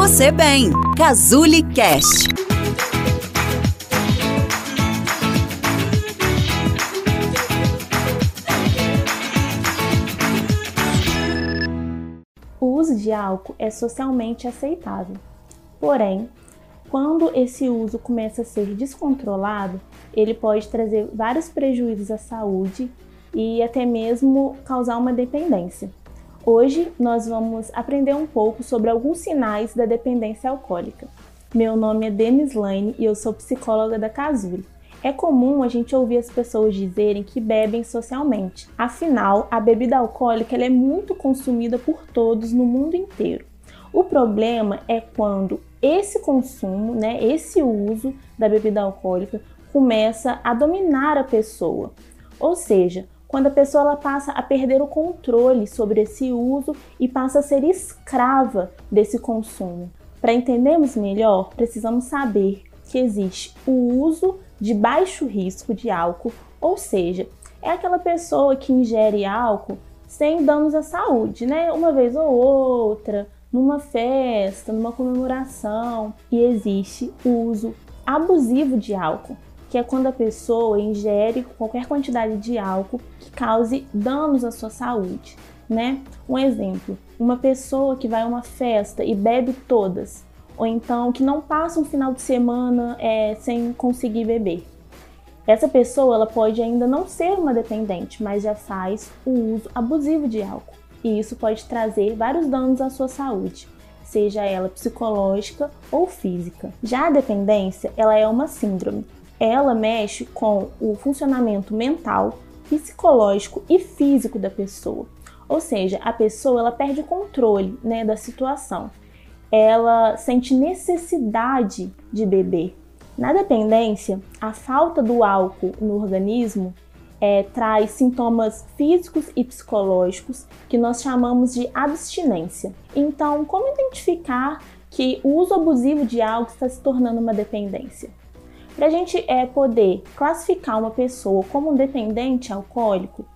você bem. Cazuli Cast. O uso de álcool é socialmente aceitável. Porém, quando esse uso começa a ser descontrolado, ele pode trazer vários prejuízos à saúde e até mesmo causar uma dependência. Hoje nós vamos aprender um pouco sobre alguns sinais da dependência alcoólica. Meu nome é Denis Lane e eu sou psicóloga da Casuri. É comum a gente ouvir as pessoas dizerem que bebem socialmente. Afinal, a bebida alcoólica é muito consumida por todos no mundo inteiro. O problema é quando esse consumo, né, esse uso da bebida alcoólica começa a dominar a pessoa. Ou seja, quando a pessoa ela passa a perder o controle sobre esse uso e passa a ser escrava desse consumo. Para entendermos melhor, precisamos saber que existe o uso de baixo risco de álcool, ou seja, é aquela pessoa que ingere álcool sem danos à saúde, né? Uma vez ou outra, numa festa, numa comemoração. E existe o uso abusivo de álcool, que é quando a pessoa ingere qualquer quantidade de álcool que cause danos à sua saúde, né? Um exemplo, uma pessoa que vai a uma festa e bebe todas, ou então que não passa um final de semana é, sem conseguir beber. Essa pessoa ela pode ainda não ser uma dependente, mas já faz o uso abusivo de álcool. E isso pode trazer vários danos à sua saúde, seja ela psicológica ou física. Já a dependência, ela é uma síndrome. Ela mexe com o funcionamento mental, psicológico e físico da pessoa. Ou seja, a pessoa ela perde o controle né, da situação ela sente necessidade de beber. Na dependência, a falta do álcool no organismo é, traz sintomas físicos e psicológicos que nós chamamos de abstinência. Então, como identificar que o uso abusivo de álcool está se tornando uma dependência? Para a gente é, poder classificar uma pessoa como um dependente alcoólico,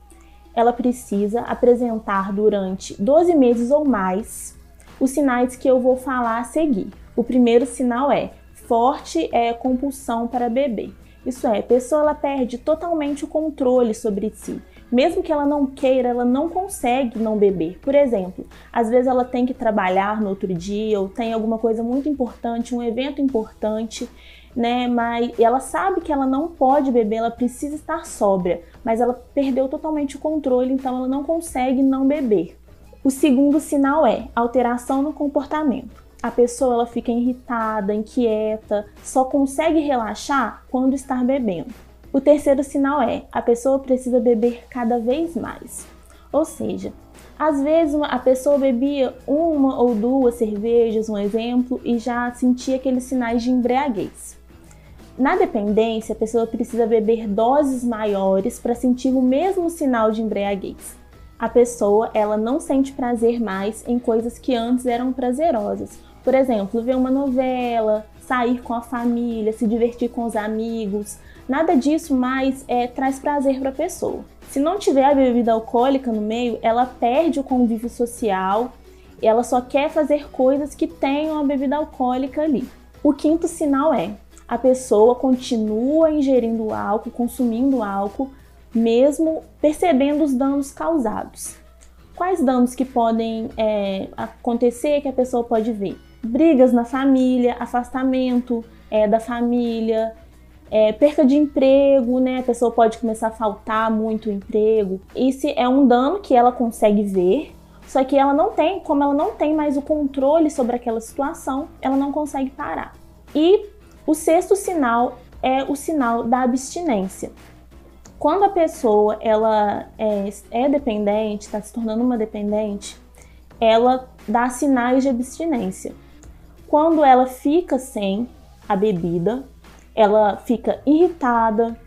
ela precisa apresentar durante 12 meses ou mais os sinais que eu vou falar a seguir. O primeiro sinal é forte é, compulsão para beber. Isso é, a pessoa ela perde totalmente o controle sobre si. Mesmo que ela não queira, ela não consegue não beber. Por exemplo, às vezes ela tem que trabalhar no outro dia ou tem alguma coisa muito importante, um evento importante, né? Mas ela sabe que ela não pode beber, ela precisa estar sóbria, mas ela perdeu totalmente o controle, então ela não consegue não beber. O segundo sinal é alteração no comportamento. A pessoa ela fica irritada, inquieta, só consegue relaxar quando está bebendo. O terceiro sinal é a pessoa precisa beber cada vez mais. Ou seja, às vezes a pessoa bebia uma ou duas cervejas, um exemplo, e já sentia aqueles sinais de embriaguez. Na dependência, a pessoa precisa beber doses maiores para sentir o mesmo sinal de embriaguez a pessoa ela não sente prazer mais em coisas que antes eram prazerosas. Por exemplo, ver uma novela, sair com a família, se divertir com os amigos. Nada disso mais é, traz prazer para a pessoa. Se não tiver a bebida alcoólica no meio, ela perde o convívio social, ela só quer fazer coisas que tenham a bebida alcoólica ali. O quinto sinal é a pessoa continua ingerindo álcool, consumindo álcool, mesmo percebendo os danos causados. Quais danos que podem é, acontecer que a pessoa pode ver? Brigas na família, afastamento é, da família, é, de emprego, né? A pessoa pode começar a faltar muito emprego. Esse é um dano que ela consegue ver, só que ela não tem, como ela não tem mais o controle sobre aquela situação, ela não consegue parar. E o sexto sinal é o sinal da abstinência. Quando a pessoa ela é, é dependente, está se tornando uma dependente, ela dá sinais de abstinência. Quando ela fica sem a bebida, ela fica irritada,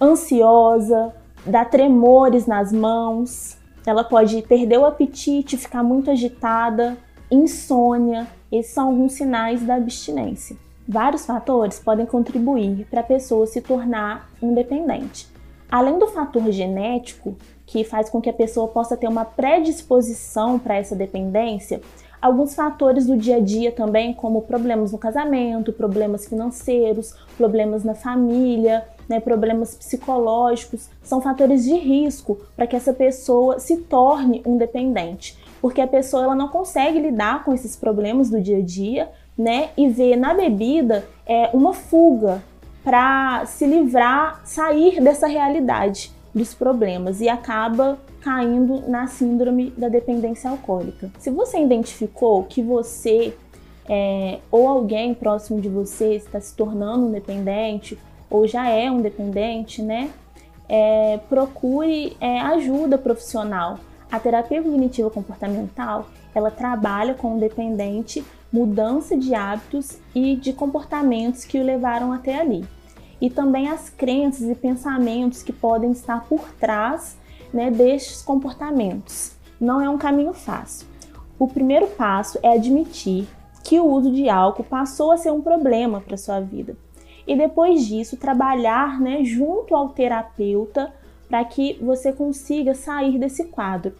ansiosa, dá tremores nas mãos, ela pode perder o apetite, ficar muito agitada, insônia. Esses são alguns sinais da abstinência. Vários fatores podem contribuir para a pessoa se tornar independente. Além do fator genético, que faz com que a pessoa possa ter uma predisposição para essa dependência, alguns fatores do dia a dia também, como problemas no casamento, problemas financeiros, problemas na família, né, problemas psicológicos, são fatores de risco para que essa pessoa se torne um dependente, porque a pessoa ela não consegue lidar com esses problemas do dia a dia, né, e vê na bebida é uma fuga para se livrar, sair dessa realidade dos problemas. E acaba caindo na síndrome da dependência alcoólica. Se você identificou que você é, ou alguém próximo de você está se tornando um dependente ou já é um dependente, né? É, procure é, ajuda profissional. A terapia cognitiva comportamental ela trabalha com o dependente mudança de hábitos e de comportamentos que o levaram até ali. E também as crenças e pensamentos que podem estar por trás né, destes comportamentos. Não é um caminho fácil. O primeiro passo é admitir que o uso de álcool passou a ser um problema para sua vida. E depois disso, trabalhar né, junto ao terapeuta para que você consiga sair desse quadro.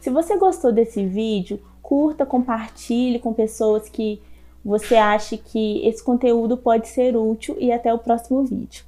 Se você gostou desse vídeo, curta, compartilhe com pessoas que você acha que esse conteúdo pode ser útil e até o próximo vídeo.